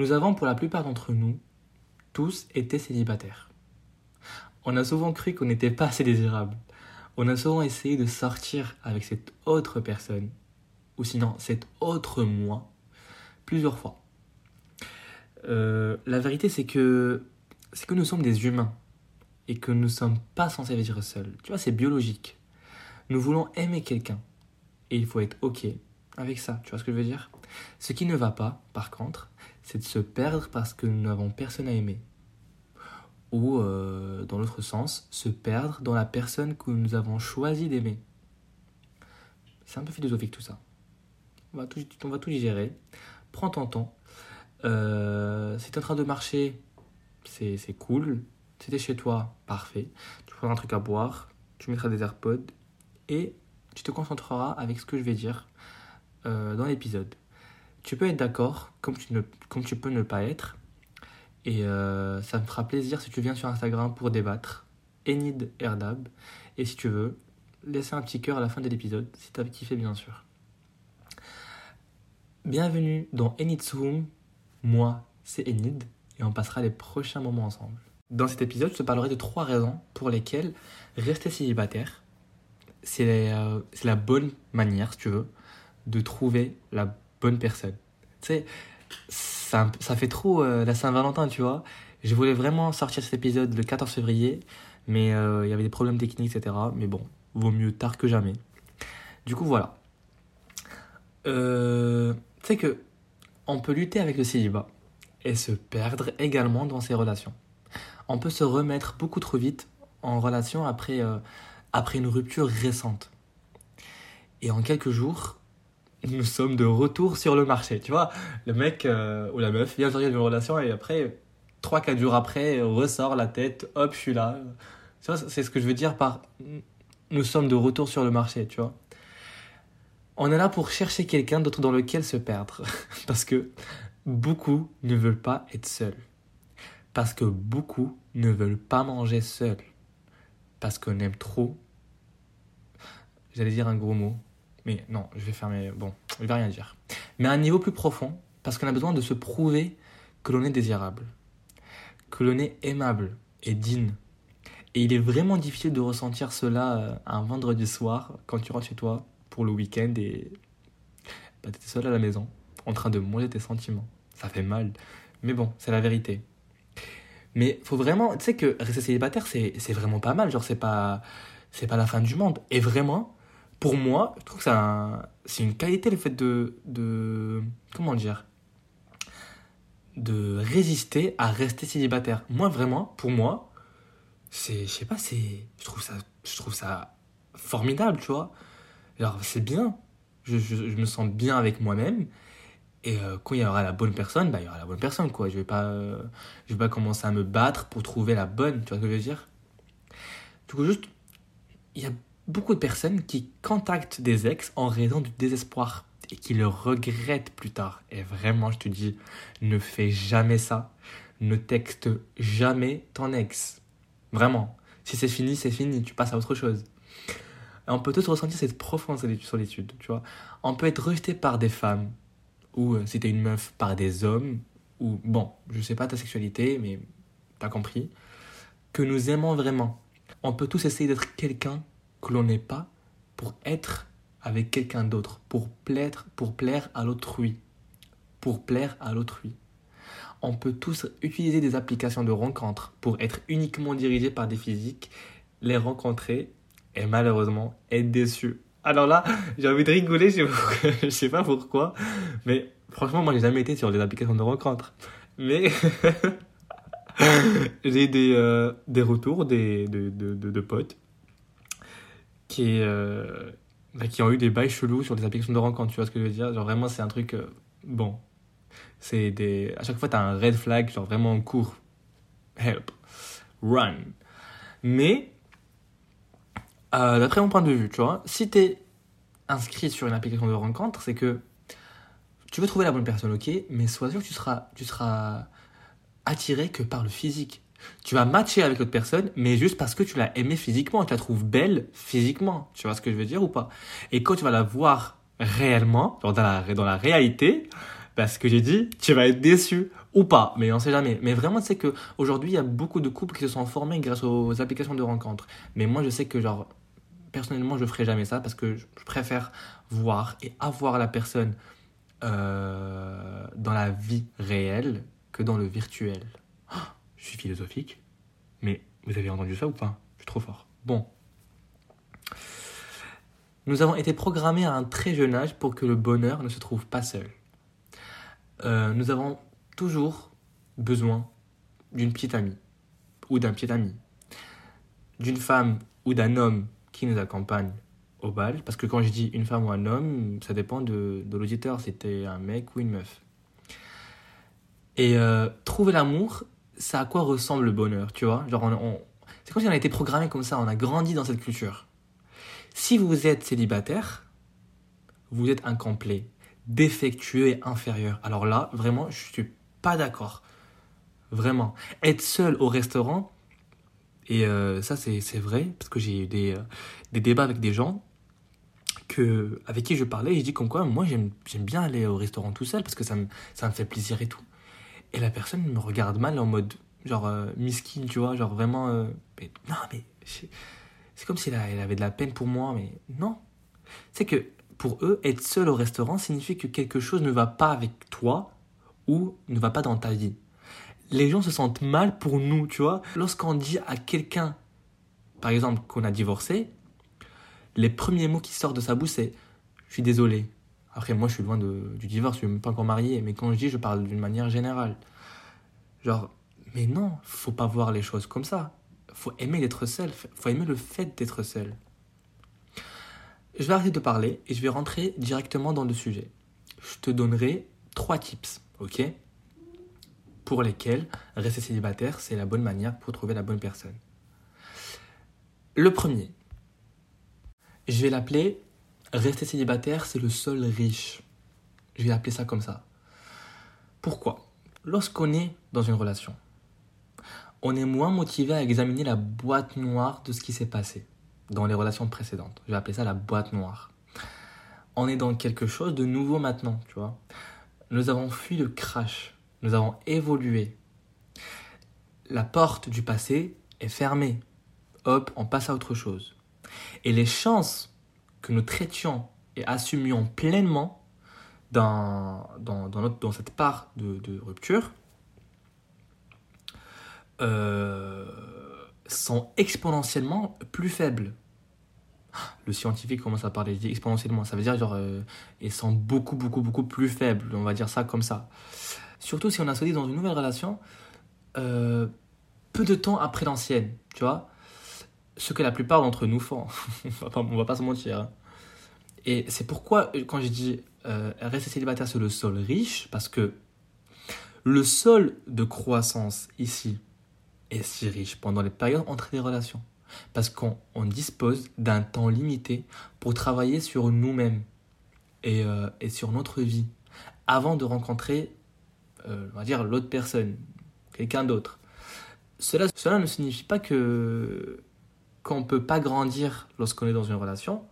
Nous avons pour la plupart d'entre nous tous été célibataires. On a souvent cru qu'on n'était pas assez désirable. On a souvent essayé de sortir avec cette autre personne, ou sinon cet autre moi, plusieurs fois. Euh, la vérité, c'est que c'est que nous sommes des humains et que nous ne sommes pas censés vivre seuls. Tu vois, c'est biologique. Nous voulons aimer quelqu'un et il faut être ok avec ça. Tu vois ce que je veux dire? Ce qui ne va pas, par contre, c'est de se perdre parce que nous n'avons personne à aimer. Ou, euh, dans l'autre sens, se perdre dans la personne que nous avons choisi d'aimer. C'est un peu philosophique tout ça. On va tout, on va tout digérer. Prends ton temps. Euh, si tu en train de marcher, c'est cool. Si tu chez toi, parfait. Tu prends un truc à boire, tu mettras des AirPods et tu te concentreras avec ce que je vais dire euh, dans l'épisode. Tu peux être d'accord, comme, tu peux ne pas être. Et euh, ça me fera plaisir si tu viens sur Instagram pour débattre. Enid Erdab. Et si tu veux, laisser un petit cœur à la fin de l'épisode, si tu as kiffé bien sûr. Bienvenue dans Enid's Room. Moi, c'est Enid et on passera les prochains moments ensemble. Dans cet épisode, je te parlerai de trois raisons pour lesquelles rester célibataire, c'est euh, la bonne manière, si tu veux, de trouver la bonne personne. Tu sais, ça, ça fait trop euh, la Saint-Valentin, tu vois. Je voulais vraiment sortir cet épisode le 14 février, mais euh, il y avait des problèmes techniques, etc. Mais bon, vaut mieux tard que jamais. Du coup, voilà. Euh, tu sais que on peut lutter avec le célibat et se perdre également dans ses relations. On peut se remettre beaucoup trop vite en relation après, après une rupture récente. Et en quelques jours, nous sommes de retour sur le marché. Tu vois, le mec euh, ou la meuf vient de une relation et après, 3-4 jours après, ressort la tête, hop, je suis là. Tu vois, c'est ce que je veux dire par nous sommes de retour sur le marché, tu vois. On est là pour chercher quelqu'un d'autre dans lequel se perdre. Parce que beaucoup ne veulent pas être seuls. Parce que beaucoup ne veulent pas manger seuls. Parce qu'on aime trop. J'allais dire un gros mot, mais non, je vais fermer. Bon, je vais rien dire. Mais à un niveau plus profond, parce qu'on a besoin de se prouver que l'on est désirable, que l'on est aimable et digne. Et il est vraiment difficile de ressentir cela euh, un vendredi soir quand tu rentres chez toi pour le week-end et bah, tu es seul à la maison en train de manger tes sentiments. Ça fait mal. Mais bon, c'est la vérité. Mais faut vraiment, tu sais que rester célibataire, c'est vraiment pas mal. Genre, c'est pas, c'est pas la fin du monde. Et vraiment, pour moi, je trouve que c'est une qualité le fait de, de. Comment dire De résister à rester célibataire. Moi, vraiment, pour moi, c'est. Je sais pas, c'est. Je trouve ça, je trouve ça formidable, tu vois. Alors, c'est bien. Je, je, me sens bien avec moi-même. Et euh, quand il y aura la bonne personne, bah, il y aura la bonne personne, quoi. Je vais pas, je vais pas commencer à me battre pour trouver la bonne, tu vois ce que je veux dire? Du coup, juste, il y a beaucoup de personnes qui contactent des ex en raison du désespoir et qui le regrettent plus tard. Et vraiment, je te dis, ne fais jamais ça. Ne texte jamais ton ex. Vraiment. Si c'est fini, c'est fini. Tu passes à autre chose. on peut tous ressentir cette profonde solitude, tu vois. On peut être rejeté par des femmes, ou euh, si t'es une meuf, par des hommes, ou bon, je sais pas ta sexualité, mais t'as compris, que nous aimons vraiment. On peut tous essayer d'être quelqu'un que l'on n'est pas pour être avec quelqu'un d'autre, pour plaire, pour plaire à l'autrui. Pour plaire à l'autrui. On peut tous utiliser des applications de rencontres pour être uniquement dirigés par des physiques, les rencontrer et malheureusement être déçus. Alors là, j'ai envie de rigoler, je sais pas pourquoi, mais franchement, moi j'ai jamais été sur des applications de rencontres. Mais j'ai des, euh, des retours des, de, de, de potes qui, euh, bah, qui ont eu des bails chelous sur des applications de rencontre, tu vois ce que je veux dire? Genre vraiment, c'est un truc. Euh, bon. C'est des. À chaque fois, t'as un red flag, genre vraiment en cours. Help. Run. Mais, euh, d'après mon point de vue, tu vois, si t'es inscrit sur une application de rencontre, c'est que tu veux trouver la bonne personne, ok, mais sois sûr que tu seras, tu seras attiré que par le physique. Tu vas matcher avec l'autre personne, mais juste parce que tu l'as aimée physiquement, tu la trouves belle physiquement. Tu vois ce que je veux dire ou pas? Et quand tu vas la voir réellement, dans la, dans la réalité, parce bah, que j'ai dit, tu vas être déçu. Ou pas, mais on sait jamais. Mais vraiment, c'est que aujourd'hui, il y a beaucoup de couples qui se sont formés grâce aux applications de rencontres. Mais moi, je sais que, genre, personnellement, je ferai jamais ça parce que je préfère voir et avoir la personne euh, dans la vie réelle que dans le virtuel. Je suis philosophique, mais vous avez entendu ça ou pas? Je suis trop fort. Bon. Nous avons été programmés à un très jeune âge pour que le bonheur ne se trouve pas seul. Euh, nous avons toujours besoin d'une petite amie ou d'un petit ami, d'une femme ou d'un homme qui nous accompagne au bal. Parce que quand je dis une femme ou un homme, ça dépend de, de l'auditeur, c'était un mec ou une meuf. Et euh, trouver l'amour, c'est à quoi ressemble le bonheur, tu vois? Genre, on, c'est comme si on a été programmé comme ça, on a grandi dans cette culture. Si vous êtes célibataire, vous êtes incomplet, défectueux et inférieur. Alors là, vraiment, je suis pas d'accord. Vraiment. Être seul au restaurant, et euh, ça c'est vrai, parce que j'ai eu des, euh, des, débats avec des gens que, avec qui je parlais, je dis comme quoi, moi j'aime bien aller au restaurant tout seul, parce que ça me, ça me fait plaisir et tout. Et la personne me regarde mal en mode, genre, euh, miskin, tu vois, genre vraiment, mais, non mais, c'est comme si elle avait de la peine pour moi, mais non. C'est que pour eux, être seul au restaurant signifie que quelque chose ne va pas avec toi ou ne va pas dans ta vie. Les gens se sentent mal pour nous, tu vois. Lorsqu'on dit à quelqu'un, par exemple, qu'on a divorcé, les premiers mots qui sortent de sa bouche, c'est Je suis désolé. Après, moi, je suis loin du divorce, je suis même pas encore marié, mais quand je dis, je parle d'une manière générale. Genre, mais non, faut pas voir les choses comme ça. Faut aimer d'être seul, faut aimer le fait d'être seul. Je vais arrêter de parler et je vais rentrer directement dans le sujet. Je te donnerai trois tips ok? Pour lesquels rester célibataire, c'est la bonne manière pour trouver la bonne personne. Le premier, je vais l'appeler rester célibataire, c'est le seul riche. Je vais l'appeler ça comme ça. Pourquoi? Lorsqu'on est dans une relation, on est moins motivé à examiner la boîte noire de ce qui s'est passé dans les relations précédentes. Je vais appeler ça la boîte noire. On est dans quelque chose de nouveau maintenant, tu vois. Nous avons fui le crash. Nous avons évolué. La porte du passé est fermée. Hop, on passe à autre chose. Et les chances que nous traitions et assumions pleinement dans, dans, dans, cette part de, rupture euh, sont exponentiellement plus faibles le scientifique commence à parler exponentiellement. Ça veut dire, genre, euh, ils sont beaucoup, beaucoup, beaucoup plus faibles. On va dire ça comme ça. Surtout si on a sauté dans une nouvelle relation, euh, peu de temps après l'ancienne, tu vois. Ce que la plupart d'entre nous font. on, va pas, va pas se mentir. Hein. Et c'est pourquoi, quand je dis euh, rester célibataire sur le sol riche, parce que le sol de croissance ici est si riche pendant les périodes entre les relations parce qu'on dispose d'un temps limité pour travailler sur nous-mêmes et, euh, sur notre vie avant de rencontrer, euh, on va dire, l'autre personne, quelqu'un d'autre. Cela, cela ne signifie pas que qu'on ne peut pas grandir lorsqu'on est dans une relation,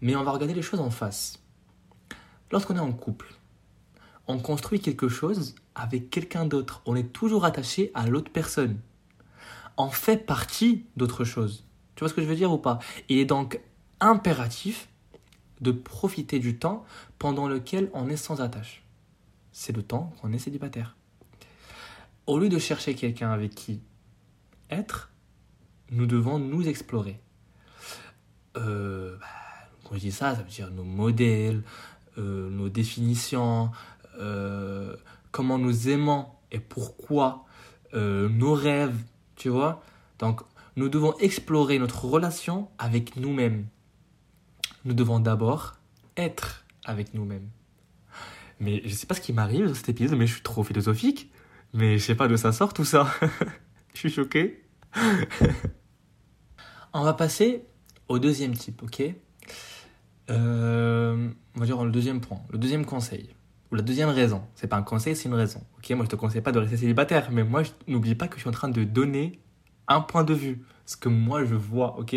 mais on va regarder les choses en face. Lorsqu'on est en couple, on construit quelque chose avec quelqu'un d'autre. On est toujours attaché à l'autre personne en fait partie d'autre chose. Tu vois ce que je veux dire ou pas? Il est donc impératif de profiter du temps pendant lequel on est sans attache. C'est le temps qu'on est célibataire. Au lieu de chercher quelqu'un avec qui être, nous devons nous explorer. Euh, bah, quand je dis ça, ça veut dire nos modèles, euh, nos définitions, euh, comment nous aimons et pourquoi, nos rêves, tu vois Donc, nous devons explorer notre relation avec nous-mêmes. Nous devons d'abord être avec nous-mêmes. Mais je sais pas ce qui m'arrive dans cet épisode, mais je suis trop philosophique. Mais je sais pas d'où ça sort tout ça. je suis choqué. on va passer au deuxième type, ok? Euh, On va dire le deuxième point, le deuxième conseil ou la deuxième raison, c'est pas un conseil, c'est une raison. Ok, moi je te conseille pas de rester célibataire, mais moi n'oublie pas que je suis en train de donner un point de vue, ce que moi je vois, ok?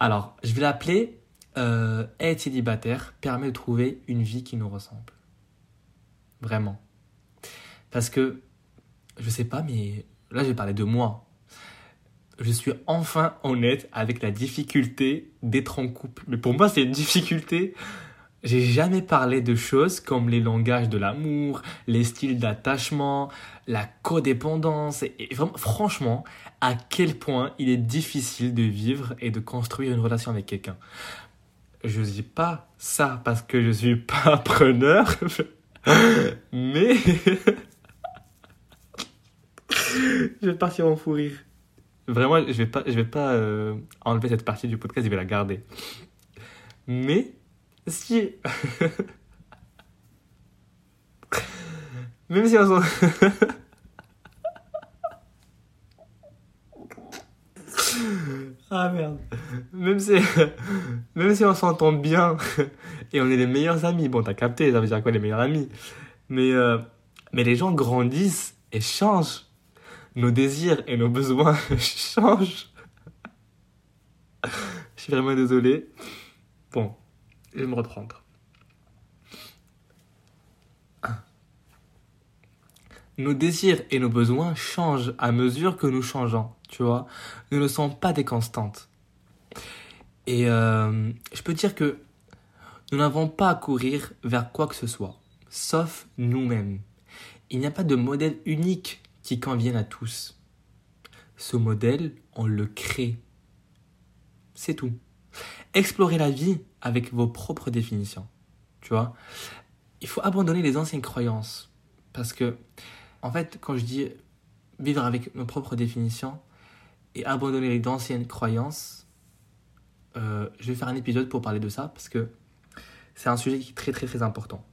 Alors, je vais l'appeler euh, être célibataire permet de trouver une vie qui nous ressemble. Vraiment. Parce que, je sais pas, mais là, je vais parler de moi. Je suis enfin honnête avec la difficulté d'être en couple. Mais pour moi, c'est une difficulté. J'ai jamais parlé de choses comme les langages de l'amour, les styles d'attachement, la codépendance. Et vraiment, franchement, à quel point il est difficile de vivre et de construire une relation avec quelqu'un. Je dis pas ça parce que je suis pas preneur, mais je vais partir en fou rire. Vraiment, je vais pas, je vais pas euh, enlever cette partie du podcast, je vais la garder. Mais si, même si on ah merde. Même si, même si on s'entend bien et on est les meilleurs amis, bon t'as capté, ça veut dire quoi les meilleurs amis? Mais, euh, mais les gens grandissent et changent nos désirs et nos besoins changent. Je suis vraiment désolé. Bon, je vais me reprendre. Nos désirs et nos besoins changent à mesure que nous changeons, tu vois. Nous ne sommes pas des constantes. Et euh, je peux dire que nous n'avons pas à courir vers quoi que ce soit, sauf nous-mêmes. Il n'y a pas de modèle unique qui conviennent à tous. Ce modèle, on le crée. C'est tout. Explorez la vie avec vos propres définitions. Tu vois? Il faut abandonner les anciennes croyances. Parce que, en fait, quand je dis vivre avec nos propres définitions et abandonner les anciennes croyances, euh, je vais faire un épisode pour parler de ça parce que c'est un sujet qui est très très très important.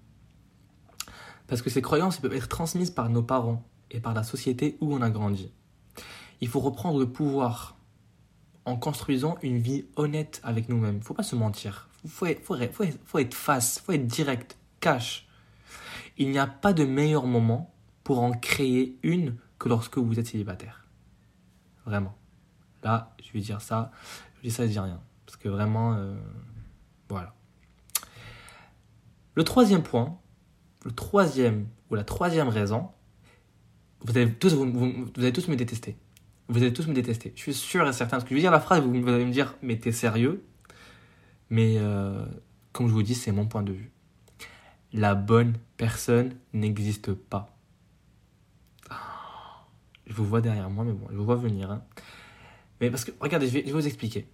Parce que ces croyances peuvent être transmises par nos parents, et par la société où on a grandi. Il faut reprendre le pouvoir en construisant une vie honnête avec nous-mêmes. Il ne faut pas se mentir. Il faut, être face, il faut être direct, cash. Il n'y a pas de meilleur moment pour en créer une que lorsque vous êtes célibataire. Vraiment. Là, je vais dire ça. Je dis ça, je dis rien. Parce que vraiment, euh, voilà. Le troisième point, le troisième ou la troisième raison, vous allez tous, vous, allez tous me détester. Vous allez tous me détester. Je suis sûr et certain. Parce que je vais dire la phrase, vous, allez me dire, mais t'es sérieux? Mais euh, comme je vous dis, c'est mon point de vue. La bonne personne n'existe pas. Je vous vois derrière moi, mais bon, je vous vois venir. Hein. Mais parce que, regardez, je vais vous expliquer.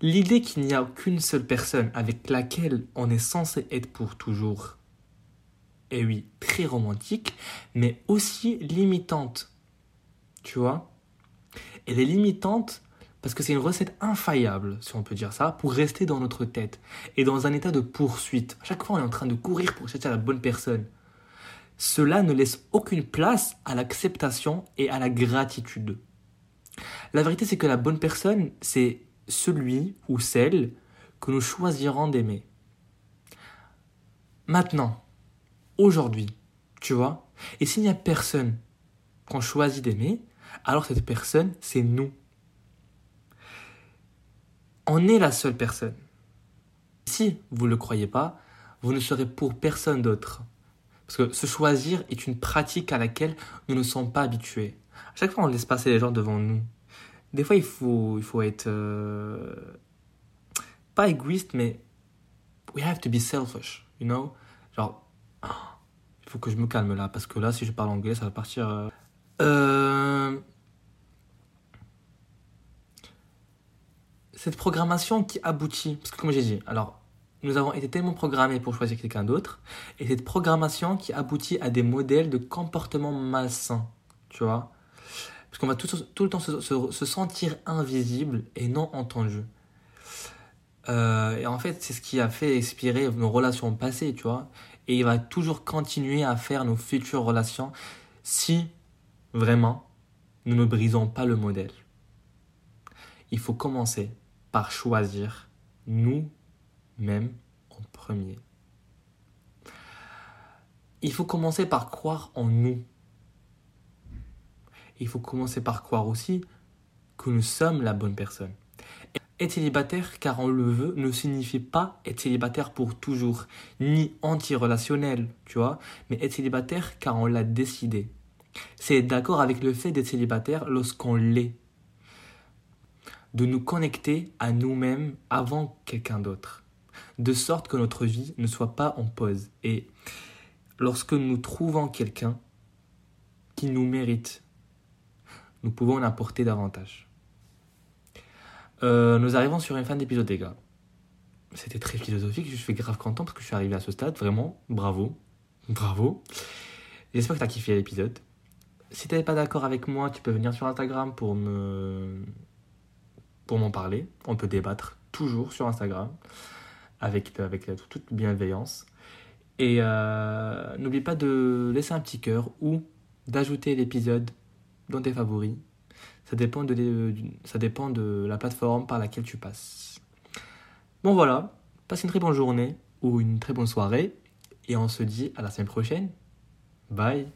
L'idée qu'il n'y a qu'une seule personne avec laquelle on est censé être pour toujours et oui, très romantique, mais aussi limitante. Tu vois? Elle est limitante parce que c'est une recette infaillible, si on peut dire ça, pour rester dans notre tête et dans un état de poursuite. À chaque fois, on est en train de courir pour chercher la bonne personne. Cela ne laisse aucune place à l'acceptation et à la gratitude. La vérité, c'est que la bonne personne, c'est celui ou celle que nous choisirons d'aimer. Maintenant, aujourd'hui. Tu vois Et s'il n'y a personne qu'on choisit d'aimer, alors cette personne, c'est nous. On est la seule personne. Si vous ne le croyez pas, vous ne serez pour personne d'autre. Parce que se choisir est une pratique à laquelle nous ne sommes pas habitués. À chaque fois, on laisse passer les gens devant nous. Des fois, il faut, il faut être... Euh, pas égoïste, mais... We have to be selfish, you know? Genre, il faut que je me calme là, parce que là, si je parle anglais, ça va partir. Euh... euh cette programmation qui aboutit, parce que comme j'ai dit, alors nous avons été tellement programmés pour choisir quelqu'un d'autre, et cette programmation qui aboutit à des modèles de comportement malsain, tu vois Parce qu'on va tout, le temps se, se, sentir invisible et non entendu. Euh, et en fait, c'est ce qui a fait expirer nos relations passées, tu vois et il va toujours continuer à faire nos futures relations si vraiment nous ne brisons pas le modèle. Il faut commencer par choisir nous-mêmes en premier. Il faut commencer par croire en nous. Il faut commencer par croire aussi que nous sommes la bonne personne. Être célibataire car on le veut ne signifie pas être célibataire pour toujours, ni anti-relationnel, tu vois, mais être célibataire car on l'a décidé. C'est d'accord avec le fait d'être célibataire lorsqu'on l'est. De nous connecter à nous-mêmes avant quelqu'un d'autre. De sorte que notre vie ne soit pas en pause. Et lorsque nous trouvons quelqu'un qui nous mérite, nous pouvons en apporter davantage. Euh, nous arrivons sur une fin d'épisode, les gars. C'était très philosophique, je suis grave content parce que je suis arrivé à ce stade, vraiment, bravo, bravo. J'espère que tu as kiffé l'épisode. Si tu n'es pas d'accord avec moi, tu peux venir sur Instagram pour me pour m'en parler. On peut débattre toujours sur Instagram avec, avec toute bienveillance. Et euh, n'oublie pas de laisser un petit cœur ou d'ajouter l'épisode dans tes favoris. Ça dépend de, ça dépend la plateforme par laquelle tu passes. Bon voilà, passe une très bonne journée ou une très bonne soirée et on se dit à la semaine prochaine. Bye